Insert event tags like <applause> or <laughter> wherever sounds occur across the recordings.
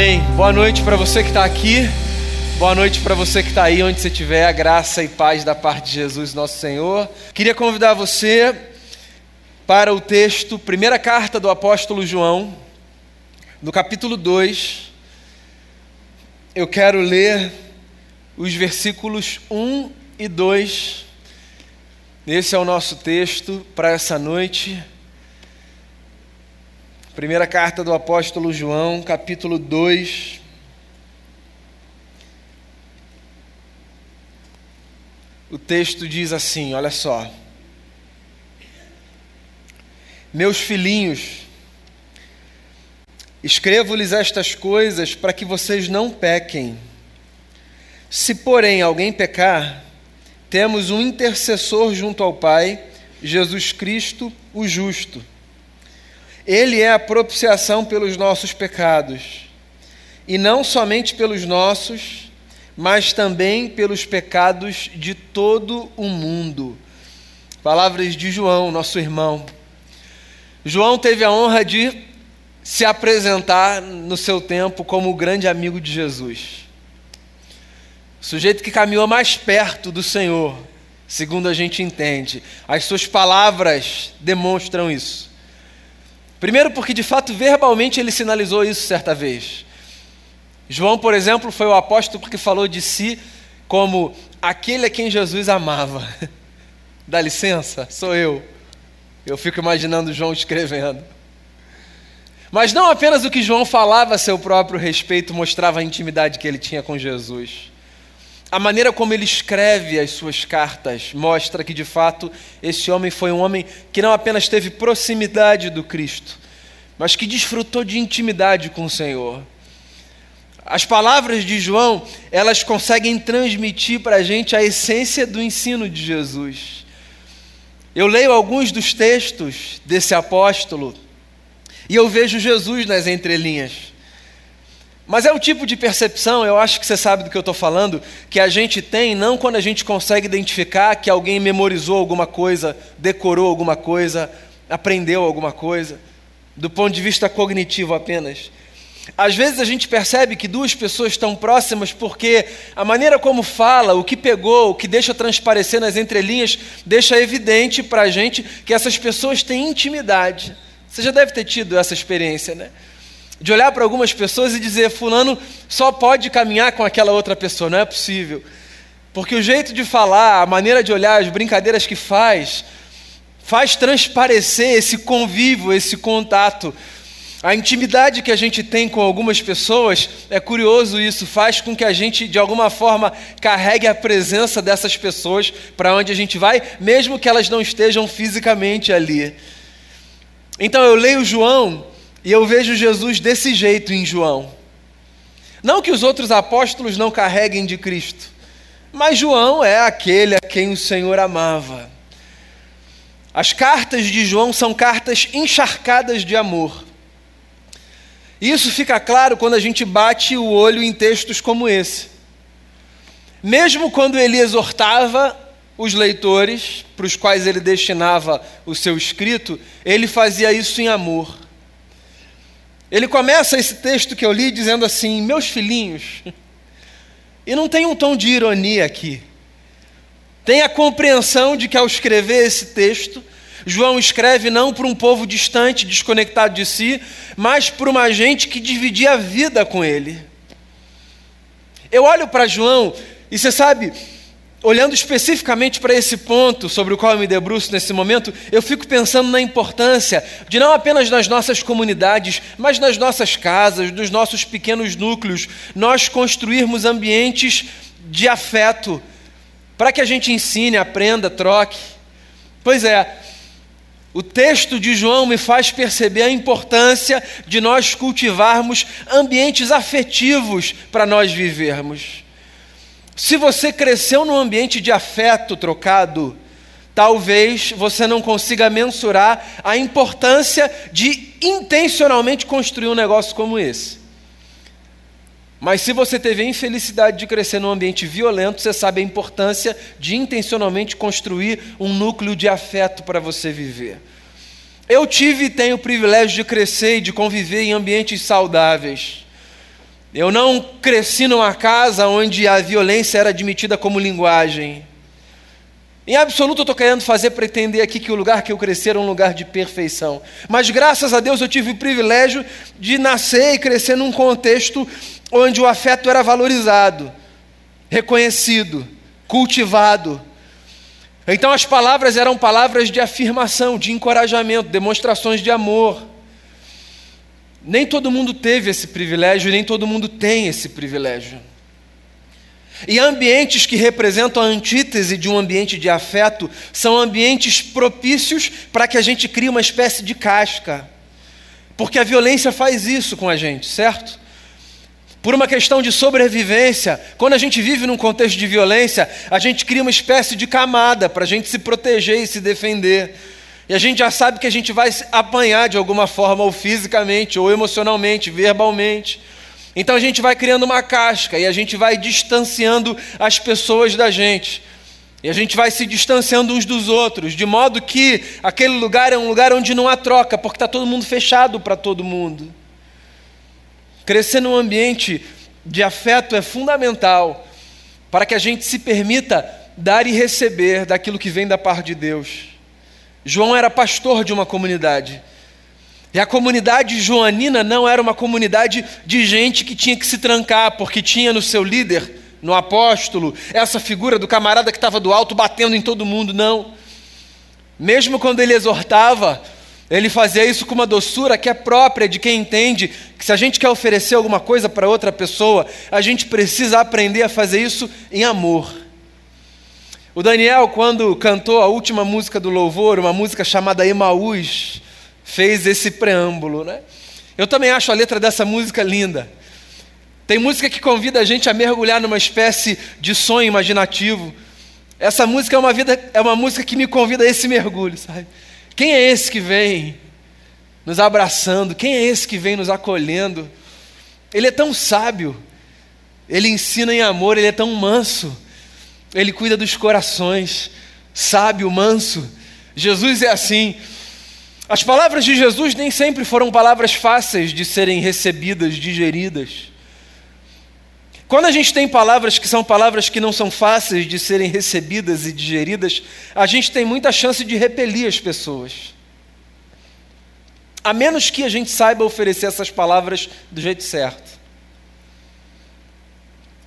Amém. Boa noite para você que está aqui. Boa noite para você que está aí onde você estiver. A graça e paz da parte de Jesus, nosso Senhor. Queria convidar você para o texto, primeira carta do apóstolo João, no capítulo 2. Eu quero ler os versículos 1 e 2. Esse é o nosso texto para essa noite. Primeira carta do apóstolo João, capítulo 2. O texto diz assim: olha só. Meus filhinhos, escrevo-lhes estas coisas para que vocês não pequem. Se, porém, alguém pecar, temos um intercessor junto ao Pai, Jesus Cristo, o justo. Ele é a propiciação pelos nossos pecados, e não somente pelos nossos, mas também pelos pecados de todo o mundo. Palavras de João, nosso irmão. João teve a honra de se apresentar no seu tempo como o grande amigo de Jesus. O sujeito que caminhou mais perto do Senhor, segundo a gente entende. As suas palavras demonstram isso. Primeiro, porque de fato verbalmente ele sinalizou isso certa vez. João, por exemplo, foi o apóstolo que falou de si como aquele a quem Jesus amava. <laughs> Dá licença, sou eu. Eu fico imaginando João escrevendo. Mas não apenas o que João falava a seu próprio respeito mostrava a intimidade que ele tinha com Jesus. A maneira como ele escreve as suas cartas mostra que, de fato, esse homem foi um homem que não apenas teve proximidade do Cristo, mas que desfrutou de intimidade com o Senhor. As palavras de João, elas conseguem transmitir para a gente a essência do ensino de Jesus. Eu leio alguns dos textos desse apóstolo e eu vejo Jesus nas entrelinhas. Mas é o tipo de percepção, eu acho que você sabe do que eu estou falando, que a gente tem não quando a gente consegue identificar que alguém memorizou alguma coisa, decorou alguma coisa, aprendeu alguma coisa, do ponto de vista cognitivo apenas. Às vezes a gente percebe que duas pessoas estão próximas porque a maneira como fala, o que pegou, o que deixa transparecer nas entrelinhas, deixa evidente para a gente que essas pessoas têm intimidade. Você já deve ter tido essa experiência, né? De olhar para algumas pessoas e dizer: Fulano só pode caminhar com aquela outra pessoa, não é possível. Porque o jeito de falar, a maneira de olhar, as brincadeiras que faz, faz transparecer esse convívio, esse contato. A intimidade que a gente tem com algumas pessoas, é curioso isso, faz com que a gente, de alguma forma, carregue a presença dessas pessoas para onde a gente vai, mesmo que elas não estejam fisicamente ali. Então eu leio João e eu vejo Jesus desse jeito em João. Não que os outros apóstolos não carreguem de Cristo, mas João é aquele a quem o Senhor amava. As cartas de João são cartas encharcadas de amor. Isso fica claro quando a gente bate o olho em textos como esse. Mesmo quando ele exortava os leitores, para os quais ele destinava o seu escrito, ele fazia isso em amor. Ele começa esse texto que eu li dizendo assim: Meus filhinhos, e não tem um tom de ironia aqui. Tem a compreensão de que ao escrever esse texto, João escreve não para um povo distante, desconectado de si, mas para uma gente que dividia a vida com ele. Eu olho para João e você sabe, olhando especificamente para esse ponto sobre o qual eu me debruço nesse momento, eu fico pensando na importância de não apenas nas nossas comunidades, mas nas nossas casas, nos nossos pequenos núcleos, nós construirmos ambientes de afeto, para que a gente ensine, aprenda, troque. Pois é, o texto de João me faz perceber a importância de nós cultivarmos ambientes afetivos para nós vivermos. Se você cresceu num ambiente de afeto trocado, talvez você não consiga mensurar a importância de intencionalmente construir um negócio como esse. Mas se você teve a infelicidade de crescer num ambiente violento, você sabe a importância de intencionalmente construir um núcleo de afeto para você viver. Eu tive e tenho o privilégio de crescer e de conviver em ambientes saudáveis. Eu não cresci numa casa onde a violência era admitida como linguagem. Em absoluto, eu estou querendo fazer pretender aqui que o lugar que eu cresci era um lugar de perfeição. Mas graças a Deus eu tive o privilégio de nascer e crescer num contexto onde o afeto era valorizado, reconhecido, cultivado. Então as palavras eram palavras de afirmação, de encorajamento, demonstrações de amor. Nem todo mundo teve esse privilégio, nem todo mundo tem esse privilégio. E ambientes que representam a antítese de um ambiente de afeto são ambientes propícios para que a gente crie uma espécie de casca. Porque a violência faz isso com a gente, certo? Por uma questão de sobrevivência, quando a gente vive num contexto de violência, a gente cria uma espécie de camada para a gente se proteger e se defender. E a gente já sabe que a gente vai apanhar de alguma forma, ou fisicamente, ou emocionalmente, verbalmente. Então a gente vai criando uma casca e a gente vai distanciando as pessoas da gente. E a gente vai se distanciando uns dos outros, de modo que aquele lugar é um lugar onde não há troca, porque está todo mundo fechado para todo mundo. Crescer num ambiente de afeto é fundamental para que a gente se permita dar e receber daquilo que vem da parte de Deus. João era pastor de uma comunidade. E a comunidade joanina não era uma comunidade de gente que tinha que se trancar, porque tinha no seu líder, no apóstolo, essa figura do camarada que estava do alto batendo em todo mundo, não. Mesmo quando ele exortava, ele fazia isso com uma doçura que é própria de quem entende que se a gente quer oferecer alguma coisa para outra pessoa, a gente precisa aprender a fazer isso em amor. O Daniel, quando cantou a última música do louvor, uma música chamada Emaús, fez esse preâmbulo. Né? Eu também acho a letra dessa música linda. Tem música que convida a gente a mergulhar numa espécie de sonho imaginativo. Essa música é uma, vida, é uma música que me convida a esse mergulho, sabe? Quem é esse que vem nos abraçando? Quem é esse que vem nos acolhendo? Ele é tão sábio, ele ensina em amor, ele é tão manso ele cuida dos corações, sábio, manso. Jesus é assim. As palavras de Jesus nem sempre foram palavras fáceis de serem recebidas, digeridas. Quando a gente tem palavras que são palavras que não são fáceis de serem recebidas e digeridas, a gente tem muita chance de repelir as pessoas. A menos que a gente saiba oferecer essas palavras do jeito certo.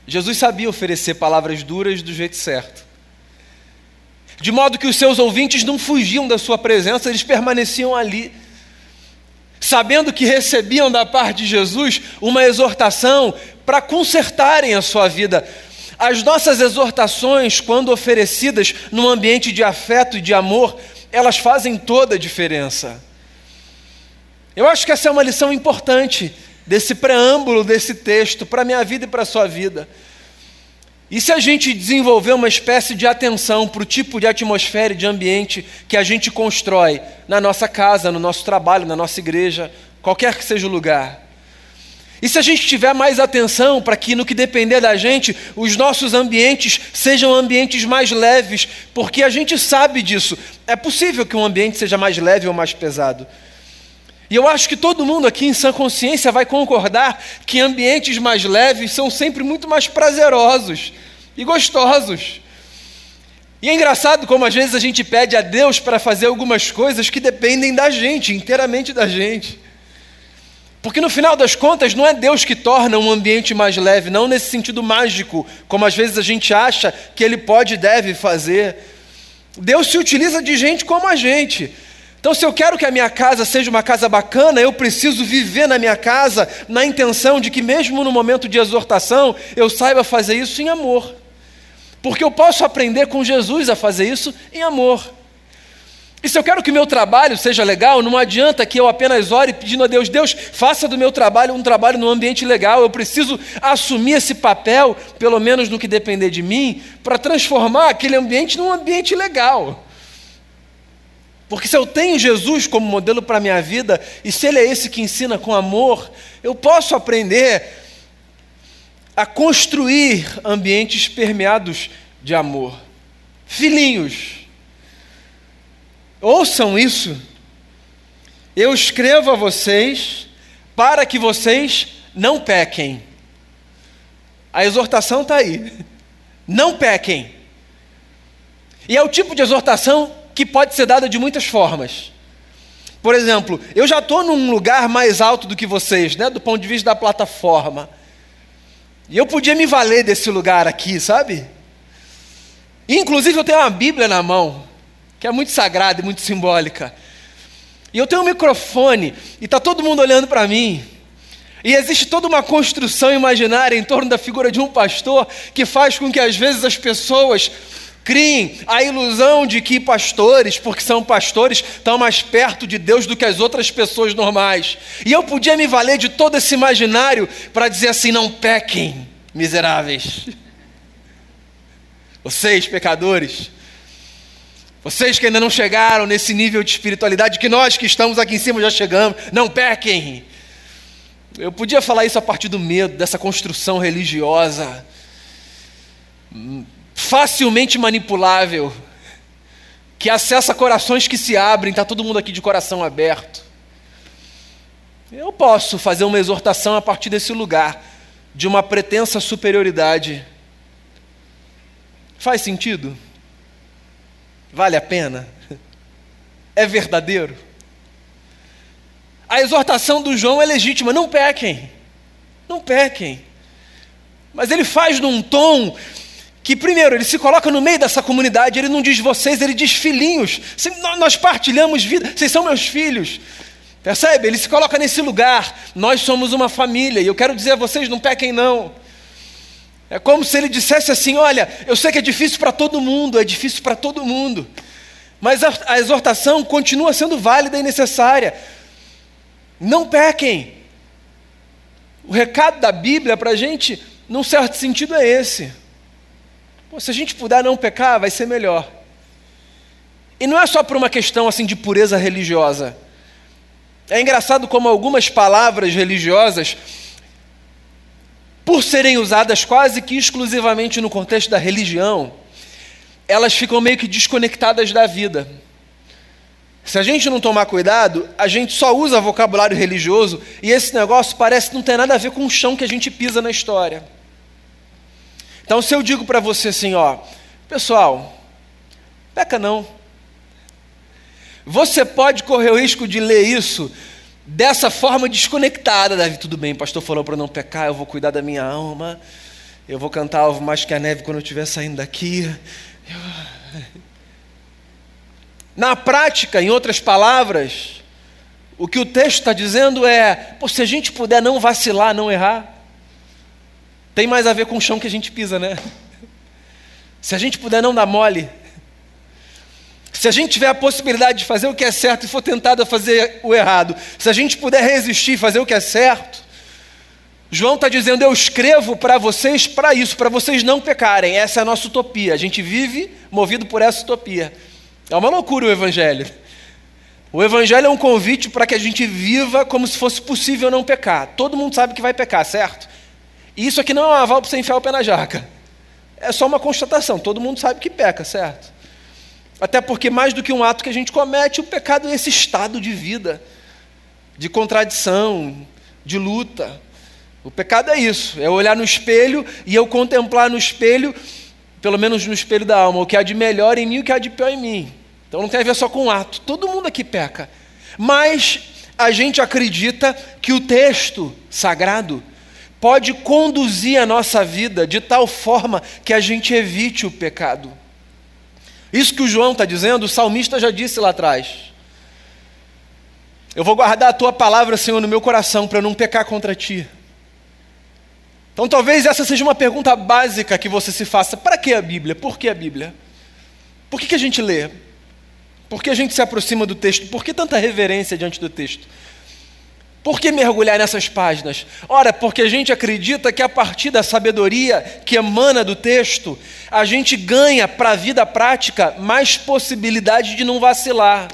Jesus sabia oferecer palavras duras do jeito certo. De modo que os seus ouvintes não fugiam da sua presença, eles permaneciam ali, sabendo que recebiam da parte de Jesus uma exortação para consertarem a sua vida. As nossas exortações, quando oferecidas num ambiente de afeto e de amor, elas fazem toda a diferença. Eu acho que essa é uma lição importante desse preâmbulo desse texto para a minha vida e para a sua vida. E se a gente desenvolver uma espécie de atenção para o tipo de atmosfera e de ambiente que a gente constrói na nossa casa, no nosso trabalho, na nossa igreja, qualquer que seja o lugar. E se a gente tiver mais atenção para que, no que depender da gente, os nossos ambientes sejam ambientes mais leves, porque a gente sabe disso. É possível que um ambiente seja mais leve ou mais pesado. E eu acho que todo mundo aqui em sã consciência vai concordar que ambientes mais leves são sempre muito mais prazerosos e gostosos. E é engraçado como às vezes a gente pede a Deus para fazer algumas coisas que dependem da gente, inteiramente da gente. Porque no final das contas, não é Deus que torna um ambiente mais leve, não nesse sentido mágico, como às vezes a gente acha que Ele pode e deve fazer. Deus se utiliza de gente como a gente. Então, se eu quero que a minha casa seja uma casa bacana, eu preciso viver na minha casa na intenção de que, mesmo no momento de exortação, eu saiba fazer isso em amor. Porque eu posso aprender com Jesus a fazer isso em amor. E se eu quero que meu trabalho seja legal, não adianta que eu apenas ore pedindo a Deus, Deus, faça do meu trabalho um trabalho num ambiente legal. Eu preciso assumir esse papel, pelo menos no que depender de mim, para transformar aquele ambiente num ambiente legal. Porque se eu tenho Jesus como modelo para a minha vida, e se Ele é esse que ensina com amor, eu posso aprender a construir ambientes permeados de amor. Filhinhos, ouçam isso. Eu escrevo a vocês para que vocês não pequem. A exortação está aí. Não pequem. E é o tipo de exortação que pode ser dada de muitas formas. Por exemplo, eu já estou num lugar mais alto do que vocês, né, do ponto de vista da plataforma. E eu podia me valer desse lugar aqui, sabe? inclusive eu tenho uma Bíblia na mão, que é muito sagrada e muito simbólica. E eu tenho um microfone e está todo mundo olhando para mim. E existe toda uma construção imaginária em torno da figura de um pastor que faz com que às vezes as pessoas criem a ilusão de que pastores, porque são pastores, estão mais perto de Deus do que as outras pessoas normais. E eu podia me valer de todo esse imaginário para dizer assim: não pequem, miseráveis. Vocês, pecadores, vocês que ainda não chegaram nesse nível de espiritualidade, que nós que estamos aqui em cima já chegamos, não pequem. Eu podia falar isso a partir do medo, dessa construção religiosa, facilmente manipulável, que acessa corações que se abrem, está todo mundo aqui de coração aberto. Eu posso fazer uma exortação a partir desse lugar, de uma pretensa superioridade. Faz sentido? Vale a pena? É verdadeiro? A exortação do João é legítima, não pequem. Não pequem. Mas ele faz num tom que, primeiro, ele se coloca no meio dessa comunidade, ele não diz vocês, ele diz filhinhos. Nós partilhamos vida, vocês são meus filhos. Percebe? Ele se coloca nesse lugar. Nós somos uma família, e eu quero dizer a vocês: não pequem, não. É como se ele dissesse assim: olha, eu sei que é difícil para todo mundo, é difícil para todo mundo, mas a, a exortação continua sendo válida e necessária. Não pequem. O recado da Bíblia para a gente, num certo sentido, é esse. Pô, se a gente puder não pecar, vai ser melhor. E não é só por uma questão assim de pureza religiosa. É engraçado como algumas palavras religiosas, por serem usadas quase que exclusivamente no contexto da religião, elas ficam meio que desconectadas da vida. Se a gente não tomar cuidado, a gente só usa vocabulário religioso e esse negócio parece não ter nada a ver com o chão que a gente pisa na história. Então, se eu digo para você assim, ó, pessoal, peca não. Você pode correr o risco de ler isso dessa forma desconectada, Davi. Tudo bem, o pastor falou para não pecar, eu vou cuidar da minha alma, eu vou cantar alvo mais que a neve quando eu estiver saindo daqui. Eu... Na prática, em outras palavras, o que o texto está dizendo é: se a gente puder não vacilar, não errar, tem mais a ver com o chão que a gente pisa, né? Se a gente puder não dar mole, se a gente tiver a possibilidade de fazer o que é certo e for tentado a fazer o errado, se a gente puder resistir e fazer o que é certo, João está dizendo: Eu escrevo para vocês para isso, para vocês não pecarem. Essa é a nossa utopia. A gente vive movido por essa utopia. É uma loucura o Evangelho. O Evangelho é um convite para que a gente viva como se fosse possível não pecar. Todo mundo sabe que vai pecar, certo? E isso aqui não é um aval para você enfiar o pé na jaca. É só uma constatação. Todo mundo sabe que peca, certo? Até porque, mais do que um ato que a gente comete, o pecado é esse estado de vida, de contradição, de luta. O pecado é isso: é olhar no espelho e eu contemplar no espelho pelo menos no espelho da alma, o que há de melhor em mim e o que há de pior em mim. Então não tem a ver só com o ato, todo mundo aqui peca. Mas a gente acredita que o texto sagrado pode conduzir a nossa vida de tal forma que a gente evite o pecado. Isso que o João está dizendo, o salmista já disse lá atrás. Eu vou guardar a tua palavra, Senhor, no meu coração para não pecar contra ti. Então talvez essa seja uma pergunta básica que você se faça: para que a Bíblia? Por que a Bíblia? Por que, que a gente lê? Por que a gente se aproxima do texto? Por que tanta reverência diante do texto? Por que mergulhar nessas páginas? Ora, porque a gente acredita que a partir da sabedoria que emana do texto, a gente ganha para a vida prática mais possibilidade de não vacilar.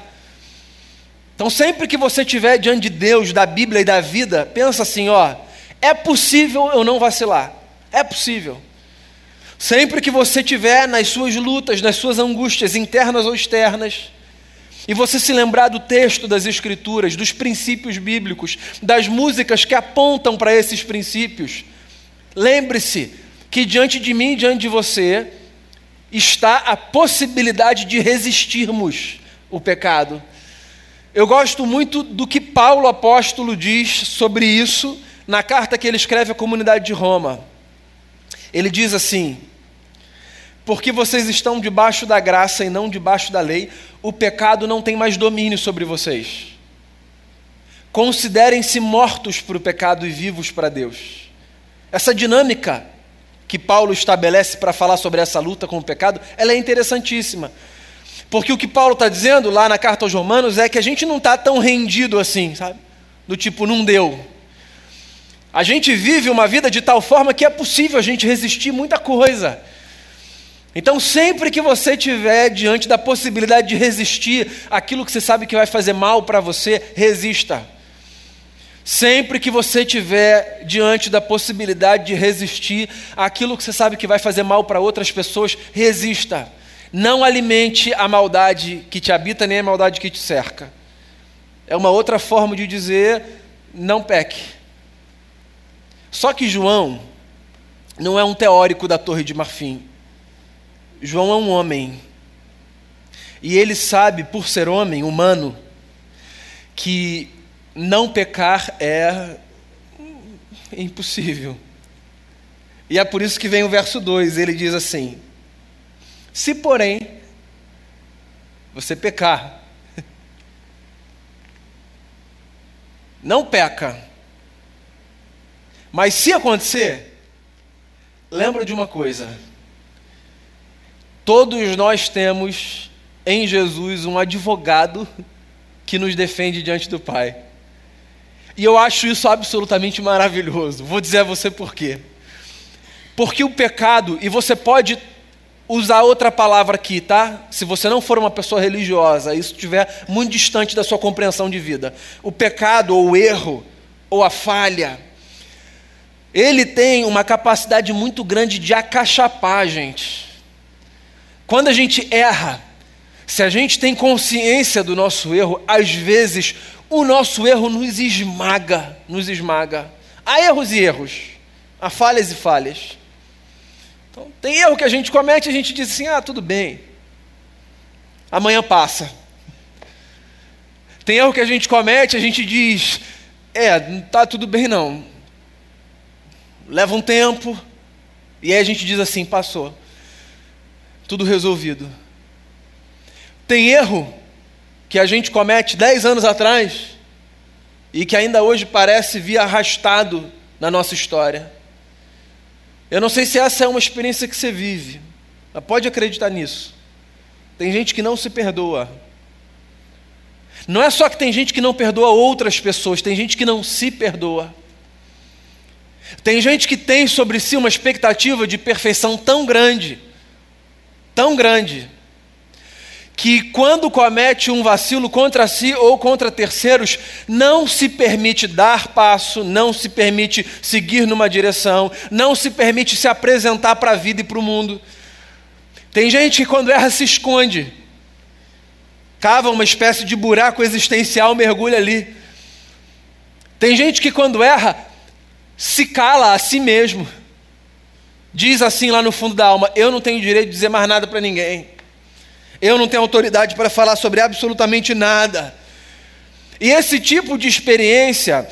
Então, sempre que você estiver diante de Deus, da Bíblia e da vida, pensa assim: ó, é possível eu não vacilar. É possível. Sempre que você tiver nas suas lutas, nas suas angústias internas ou externas, e você se lembrar do texto das Escrituras, dos princípios bíblicos, das músicas que apontam para esses princípios, lembre-se que diante de mim diante de você está a possibilidade de resistirmos o pecado. Eu gosto muito do que Paulo apóstolo diz sobre isso na carta que ele escreve à comunidade de Roma. Ele diz assim: Porque vocês estão debaixo da graça e não debaixo da lei, o pecado não tem mais domínio sobre vocês. Considerem-se mortos para o pecado e vivos para Deus. Essa dinâmica que Paulo estabelece para falar sobre essa luta com o pecado, ela é interessantíssima. Porque o que Paulo está dizendo lá na carta aos Romanos é que a gente não está tão rendido assim, sabe? Do tipo, não deu. A gente vive uma vida de tal forma que é possível a gente resistir muita coisa. Então, sempre que você estiver diante da possibilidade de resistir aquilo que você sabe que vai fazer mal para você, resista. Sempre que você estiver diante da possibilidade de resistir aquilo que você sabe que vai fazer mal para outras pessoas, resista. Não alimente a maldade que te habita, nem a maldade que te cerca. É uma outra forma de dizer: não peque. Só que João não é um teórico da Torre de Marfim. João é um homem. E ele sabe, por ser homem, humano, que não pecar é impossível. E é por isso que vem o verso 2, ele diz assim: se, porém, você pecar, <laughs> não peca, mas se acontecer, lembra de uma coisa: todos nós temos em Jesus um advogado que nos defende diante do Pai. E eu acho isso absolutamente maravilhoso. Vou dizer a você por quê. Porque o pecado, e você pode usar outra palavra aqui, tá? Se você não for uma pessoa religiosa, isso estiver muito distante da sua compreensão de vida. O pecado, ou o erro, ou a falha, ele tem uma capacidade muito grande de acachapar gente. Quando a gente erra, se a gente tem consciência do nosso erro, às vezes o nosso erro nos esmaga, nos esmaga. Há erros e erros, há falhas e falhas. Então, tem erro que a gente comete e a gente diz assim: ah, tudo bem, amanhã passa. Tem erro que a gente comete a gente diz: é, não está tudo bem não. Leva um tempo, e aí a gente diz assim: passou, tudo resolvido. Tem erro que a gente comete dez anos atrás e que ainda hoje parece vir arrastado na nossa história. Eu não sei se essa é uma experiência que você vive, mas pode acreditar nisso. Tem gente que não se perdoa. Não é só que tem gente que não perdoa outras pessoas, tem gente que não se perdoa. Tem gente que tem sobre si uma expectativa de perfeição tão grande, tão grande, que quando comete um vacilo contra si ou contra terceiros, não se permite dar passo, não se permite seguir numa direção, não se permite se apresentar para a vida e para o mundo. Tem gente que quando erra se esconde, cava uma espécie de buraco existencial, mergulha ali. Tem gente que quando erra se cala a si mesmo. Diz assim lá no fundo da alma: Eu não tenho direito de dizer mais nada para ninguém. Eu não tenho autoridade para falar sobre absolutamente nada. E esse tipo de experiência,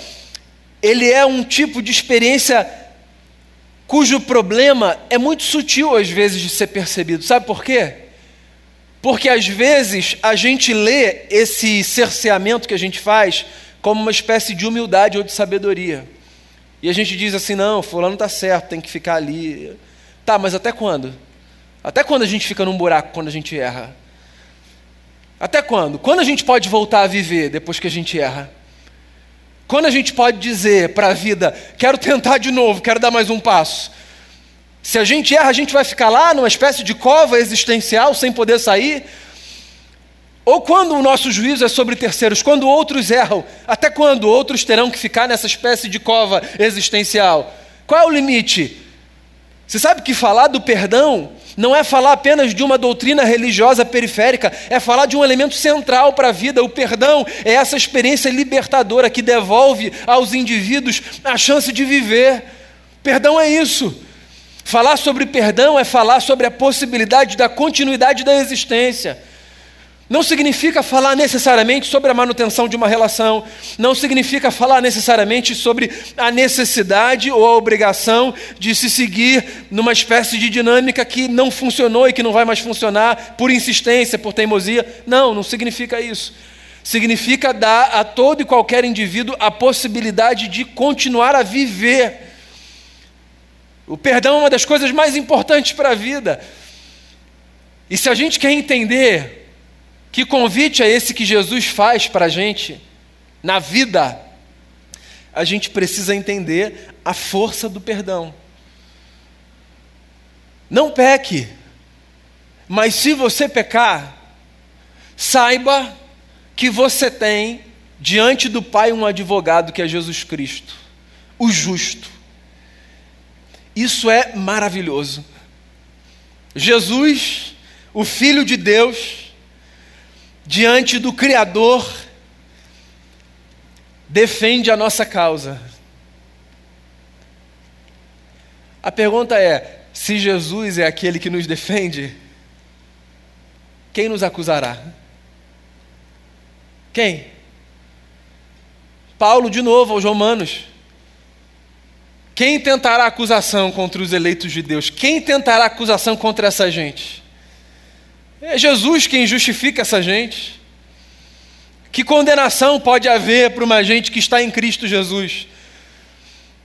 ele é um tipo de experiência cujo problema é muito sutil às vezes de ser percebido. Sabe por quê? Porque às vezes a gente lê esse cerceamento que a gente faz como uma espécie de humildade ou de sabedoria. E a gente diz assim: não, fulano está certo, tem que ficar ali. Tá, mas até quando? Até quando a gente fica num buraco quando a gente erra? Até quando? Quando a gente pode voltar a viver depois que a gente erra? Quando a gente pode dizer para a vida: quero tentar de novo, quero dar mais um passo? Se a gente erra, a gente vai ficar lá numa espécie de cova existencial sem poder sair? Ou quando o nosso juízo é sobre terceiros, quando outros erram, até quando outros terão que ficar nessa espécie de cova existencial? Qual é o limite? Você sabe que falar do perdão não é falar apenas de uma doutrina religiosa periférica, é falar de um elemento central para a vida. O perdão é essa experiência libertadora que devolve aos indivíduos a chance de viver. Perdão é isso. Falar sobre perdão é falar sobre a possibilidade da continuidade da existência. Não significa falar necessariamente sobre a manutenção de uma relação, não significa falar necessariamente sobre a necessidade ou a obrigação de se seguir numa espécie de dinâmica que não funcionou e que não vai mais funcionar por insistência, por teimosia. Não, não significa isso. Significa dar a todo e qualquer indivíduo a possibilidade de continuar a viver. O perdão é uma das coisas mais importantes para a vida. E se a gente quer entender que convite é esse que Jesus faz para a gente na vida? A gente precisa entender a força do perdão. Não peque, mas se você pecar, saiba que você tem diante do Pai um advogado que é Jesus Cristo, o justo. Isso é maravilhoso. Jesus, o Filho de Deus, diante do Criador, defende a nossa causa. A pergunta é: se Jesus é aquele que nos defende, quem nos acusará? Quem? Paulo, de novo, aos Romanos. Quem tentará acusação contra os eleitos de Deus? Quem tentará acusação contra essa gente? É Jesus quem justifica essa gente. Que condenação pode haver para uma gente que está em Cristo Jesus?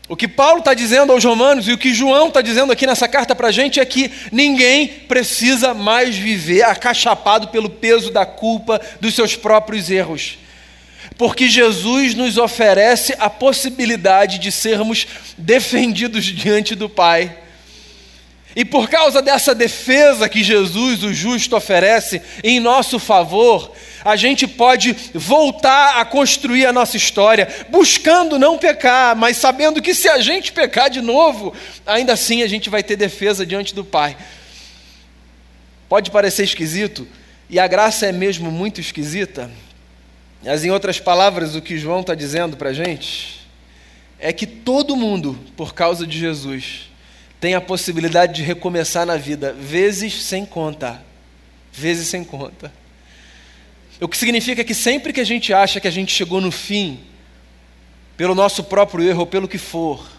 O que Paulo está dizendo aos Romanos e o que João está dizendo aqui nessa carta para a gente é que ninguém precisa mais viver acachapado pelo peso da culpa dos seus próprios erros. Porque Jesus nos oferece a possibilidade de sermos defendidos <laughs> diante do Pai. E por causa dessa defesa que Jesus, o justo, oferece em nosso favor, a gente pode voltar a construir a nossa história, buscando não pecar, mas sabendo que se a gente pecar de novo, ainda assim a gente vai ter defesa diante do Pai. Pode parecer esquisito, e a graça é mesmo muito esquisita, mas em outras palavras, o que João está dizendo para a gente é que todo mundo, por causa de Jesus, tem a possibilidade de recomeçar na vida, vezes sem conta. Vezes sem conta. O que significa que sempre que a gente acha que a gente chegou no fim, pelo nosso próprio erro ou pelo que for,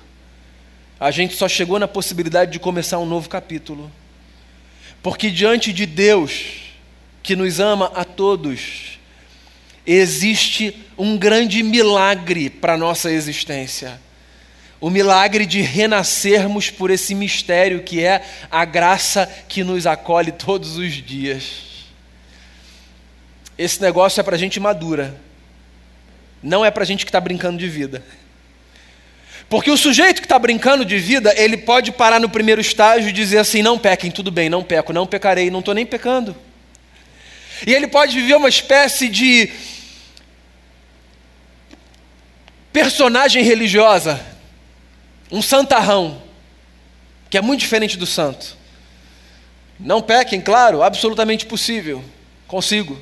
a gente só chegou na possibilidade de começar um novo capítulo. Porque diante de Deus, que nos ama a todos, existe um grande milagre para a nossa existência o milagre de renascermos por esse mistério que é a graça que nos acolhe todos os dias. Esse negócio é para gente madura, não é para gente que está brincando de vida. Porque o sujeito que está brincando de vida, ele pode parar no primeiro estágio e dizer assim: não pequem, tudo bem, não peco, não pecarei, não estou nem pecando. E ele pode viver uma espécie de personagem religiosa, um santarrão, que é muito diferente do santo. Não pequem, claro, absolutamente possível. Consigo.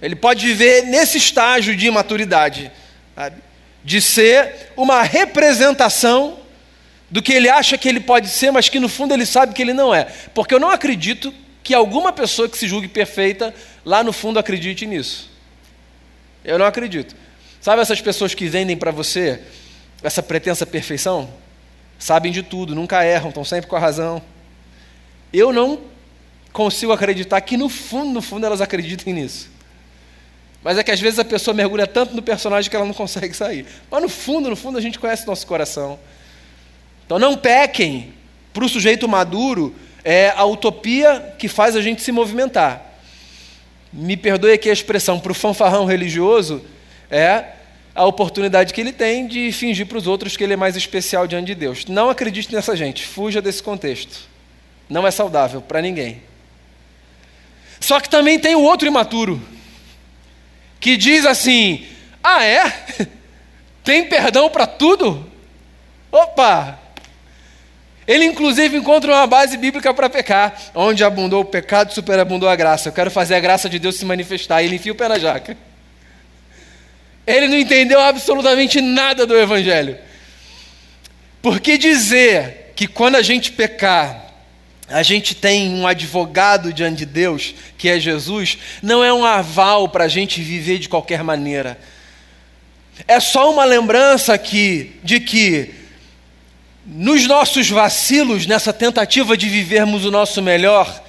Ele pode viver nesse estágio de imaturidade, sabe? de ser uma representação do que ele acha que ele pode ser, mas que no fundo ele sabe que ele não é. Porque eu não acredito que alguma pessoa que se julgue perfeita, lá no fundo acredite nisso. Eu não acredito. Sabe essas pessoas que vendem para você essa pretensa perfeição, sabem de tudo, nunca erram, estão sempre com a razão. Eu não consigo acreditar que no fundo, no fundo, elas acreditem nisso. Mas é que às vezes a pessoa mergulha tanto no personagem que ela não consegue sair. Mas no fundo, no fundo, a gente conhece nosso coração. Então não pequem. Para o sujeito maduro, é a utopia que faz a gente se movimentar. Me perdoe aqui a expressão, para o fanfarrão religioso, é a oportunidade que ele tem de fingir para os outros que ele é mais especial diante de Deus. Não acredite nessa gente, fuja desse contexto. Não é saudável para ninguém. Só que também tem o outro imaturo, que diz assim: ah, é? <laughs> Tem perdão para tudo? Opa! Ele, inclusive, encontra uma base bíblica para pecar. Onde abundou o pecado, superabundou a graça. Eu quero fazer a graça de Deus se manifestar. Ele enfia o pé na jaca. Ele não entendeu absolutamente nada do Evangelho. Porque dizer que quando a gente pecar, a gente tem um advogado diante de Deus, que é Jesus, não é um aval para a gente viver de qualquer maneira. É só uma lembrança aqui de que, nos nossos vacilos, nessa tentativa de vivermos o nosso melhor,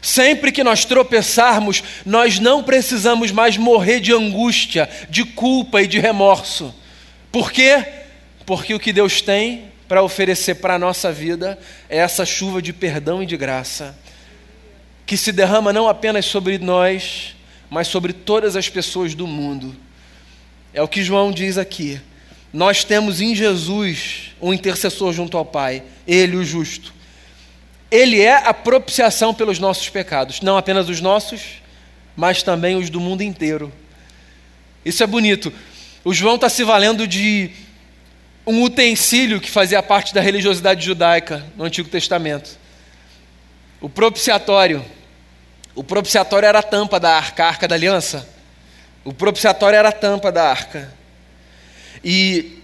sempre que nós tropeçarmos, nós não precisamos mais morrer de angústia, de culpa e de remorso. Por quê? Porque o que Deus tem para oferecer para a nossa vida é essa chuva de perdão e de graça, que se derrama não apenas sobre nós, mas sobre todas as pessoas do mundo. É o que João diz aqui. Nós temos em Jesus um intercessor junto ao Pai, Ele, o justo. Ele é a propiciação pelos nossos pecados, não apenas os nossos, mas também os do mundo inteiro. Isso é bonito. O João está se valendo de um utensílio que fazia parte da religiosidade judaica no Antigo Testamento. O propiciatório. O propiciatório era a tampa da arca, a arca da aliança. O propiciatório era a tampa da arca. E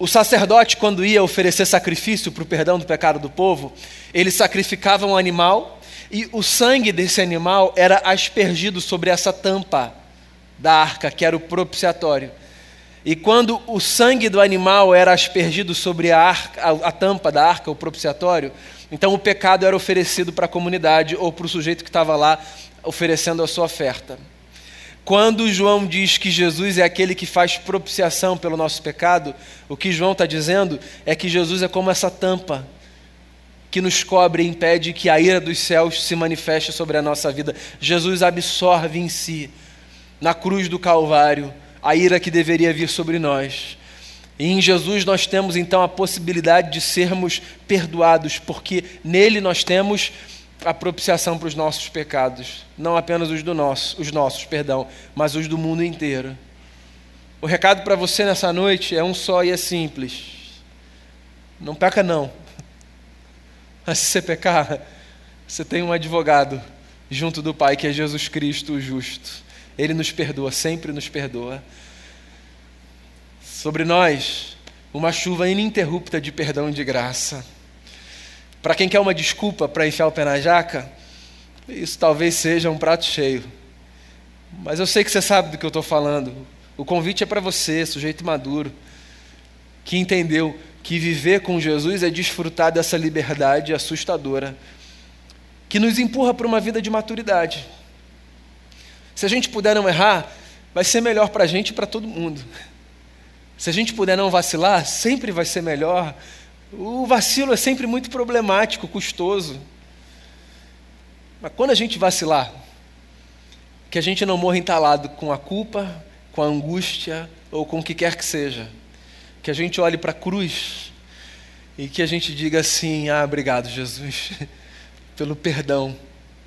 o sacerdote, quando ia oferecer sacrifício para o perdão do pecado do povo, ele sacrificava um animal e o sangue desse animal era aspergido sobre essa tampa da arca, que era o propiciatório. E quando o sangue do animal era aspergido sobre a, arca, a, tampa da arca, o propiciatório, então o pecado era oferecido para a comunidade ou para o sujeito que estava lá oferecendo a sua oferta. Quando João diz que Jesus é aquele que faz propiciação pelo nosso pecado, o que João está dizendo é que Jesus é como essa tampa que nos cobre e impede que a ira dos céus se manifeste sobre a nossa vida. Jesus absorve em si, na cruz do Calvário, a ira que deveria vir sobre nós. E em Jesus nós temos então a possibilidade de sermos perdoados, porque nele nós temos a propiciação para os nossos pecados, não apenas os do nosso, os nossos, perdão, mas os do mundo inteiro. O recado para você nessa noite é um só e é simples. Não peca não. <laughs> Mas se você pecar, você tem um advogado junto do Pai, que é Jesus Cristo, o justo. Ele nos perdoa, sempre nos perdoa. Sobre nós, uma chuva ininterrupta de perdão e de graça. Para quem quer uma desculpa para enfiar o pé na jaca, isso talvez seja um prato cheio. Mas eu sei que você sabe do que eu estou falando. O convite é para você, sujeito maduro, que entendeu que viver com Jesus é desfrutar dessa liberdade assustadora, que nos empurra para uma vida de maturidade. Se a gente puder não errar, vai ser melhor para a gente e para todo mundo. Se a gente puder não vacilar, sempre vai ser melhor. O vacilo é sempre muito problemático, custoso. Mas quando a gente vacilar, que a gente não morra entalado com a culpa, com a angústia ou com o que quer que seja. Que a gente olhe para a cruz e que a gente diga assim: Ah, obrigado, Jesus, <laughs> pelo perdão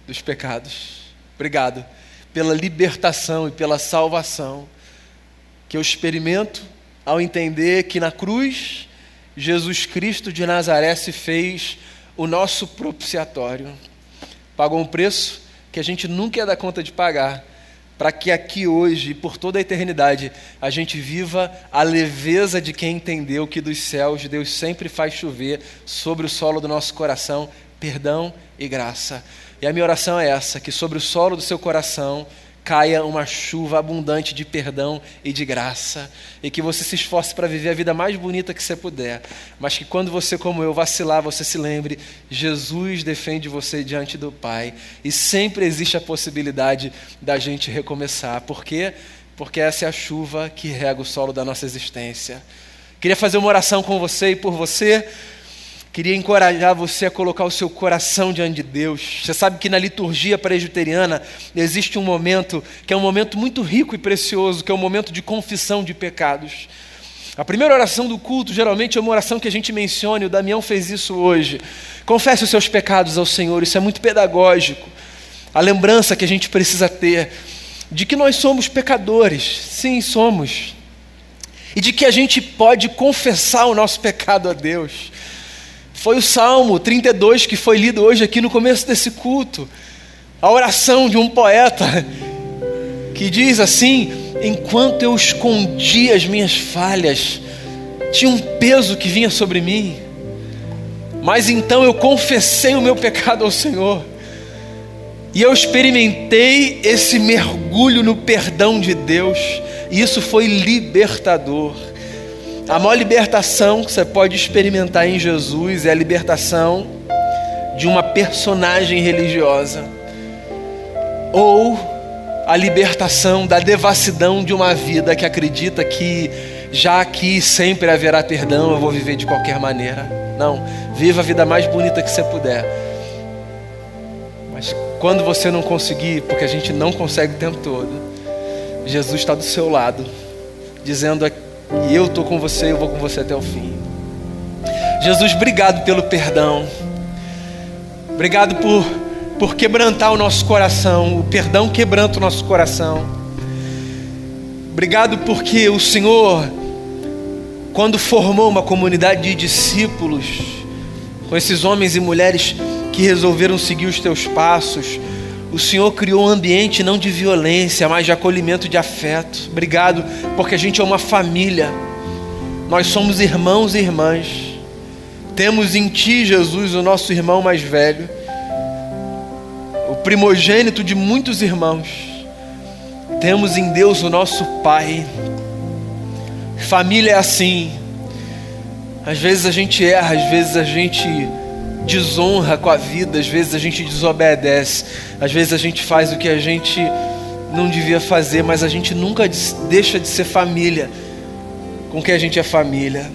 dos pecados. Obrigado pela libertação e pela salvação que eu experimento ao entender que na cruz Jesus Cristo de Nazaré se fez o nosso propiciatório. Pagou um preço que a gente nunca ia dar conta de pagar, para que aqui hoje e por toda a eternidade a gente viva a leveza de quem entendeu que dos céus Deus sempre faz chover sobre o solo do nosso coração perdão e graça. E a minha oração é essa: que sobre o solo do seu coração caia uma chuva abundante de perdão e de graça, e que você se esforce para viver a vida mais bonita que você puder, mas que quando você, como eu, vacilar, você se lembre: Jesus defende você diante do Pai, e sempre existe a possibilidade da gente recomeçar, por quê? Porque essa é a chuva que rega o solo da nossa existência. Queria fazer uma oração com você e por você. Queria encorajar você a colocar o seu coração diante de Deus. Você sabe que na liturgia presbiteriana existe um momento que é um momento muito rico e precioso, que é o um momento de confissão de pecados. A primeira oração do culto geralmente é uma oração que a gente menciona, e o Damião fez isso hoje. Confesse os seus pecados ao Senhor, isso é muito pedagógico. A lembrança que a gente precisa ter de que nós somos pecadores, sim, somos. E de que a gente pode confessar o nosso pecado a Deus foi o Salmo 32 que foi lido hoje aqui no começo desse culto. A oração de um poeta que diz assim: Enquanto eu escondia as minhas falhas, tinha um peso que vinha sobre mim. Mas então eu confessei o meu pecado ao Senhor. E eu experimentei esse mergulho no perdão de Deus. E isso foi libertador. A maior libertação que você pode experimentar em Jesus é a libertação de uma personagem religiosa. Ou a libertação da devassidão de uma vida que acredita que já aqui sempre haverá perdão, eu vou viver de qualquer maneira. Não, viva a vida mais bonita que você puder. Mas quando você não conseguir, porque a gente não consegue o tempo todo, Jesus está do seu lado, dizendo: E eu estou com você, eu vou com você até o fim. Jesus, obrigado pelo perdão. Obrigado por, por quebrantar o nosso coração. O perdão quebranta o nosso coração. Obrigado porque o Senhor, quando formou uma comunidade de discípulos, com esses homens e mulheres que resolveram seguir os teus passos, o Senhor criou um ambiente não de violência, mas de acolhimento de afeto. Obrigado, porque a gente é uma família. Nós somos irmãos e irmãs. Temos em Ti, Jesus, o nosso irmão mais velho, o primogênito de muitos irmãos. Temos em Deus o nosso Pai. Família é assim. Às vezes a gente erra, às vezes a gente desonra com a vida, às vezes a gente desobedece, às vezes a gente faz o que a gente não devia fazer, mas a gente nunca deixa de ser família com quem a gente é família.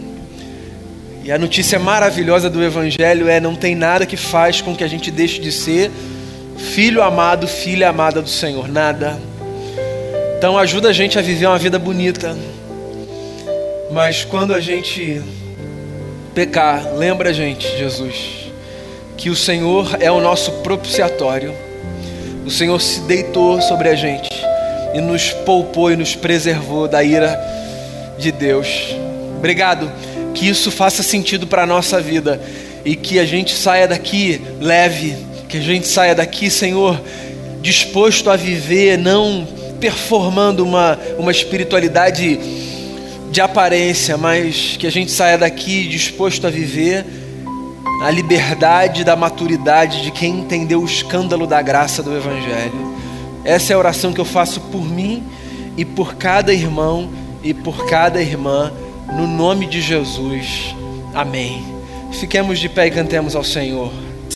E a notícia maravilhosa do Evangelho é: não tem nada que faz com que a gente deixe de ser filho amado, filha amada do Senhor, nada. Então ajuda a gente a viver uma vida bonita. Mas quando a gente pecar, lembra a gente, Jesus, que o Senhor é o nosso propiciatório. O Senhor se deitou sobre a gente e nos poupou e nos preservou da ira de Deus. Obrigado, que isso faça sentido para a nossa vida e que a gente saia daqui leve, que a gente saia daqui, Senhor, disposto a viver, não performando uma, uma espiritualidade de aparência, mas que a gente saia daqui disposto a viver a liberdade da maturidade de quem entendeu o escândalo da graça do Evangelho. Essa é a oração que eu faço por mim e por cada irmão e por cada irmã, no nome de Jesus. Amém. Fiquemos de pé e cantemos ao Senhor.